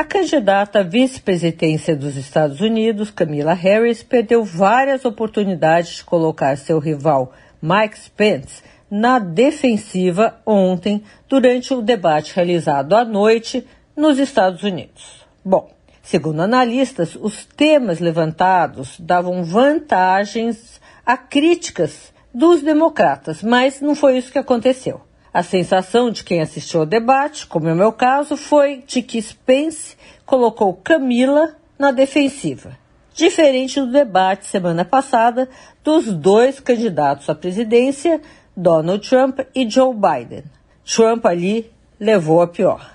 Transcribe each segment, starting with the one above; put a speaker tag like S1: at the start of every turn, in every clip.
S1: A candidata à vice-presidência dos Estados Unidos, Camila Harris, perdeu várias oportunidades de colocar seu rival Mike Pence na defensiva ontem, durante o debate realizado à noite nos Estados Unidos. Bom, segundo analistas, os temas levantados davam vantagens a críticas dos democratas, mas não foi isso que aconteceu. A sensação de quem assistiu ao debate, como é o meu caso, foi de que Spence colocou Camila na defensiva. Diferente do debate semana passada dos dois candidatos à presidência, Donald Trump e Joe Biden. Trump ali levou a pior.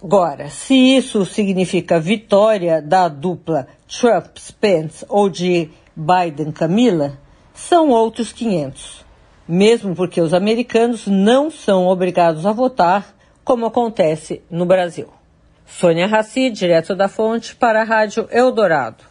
S1: Agora, se isso significa vitória da dupla Trump-Spence ou de Biden-Camila, são outros 500 mesmo porque os americanos não são obrigados a votar, como acontece no Brasil. Sônia Raci, direto da Fonte, para a Rádio Eldorado.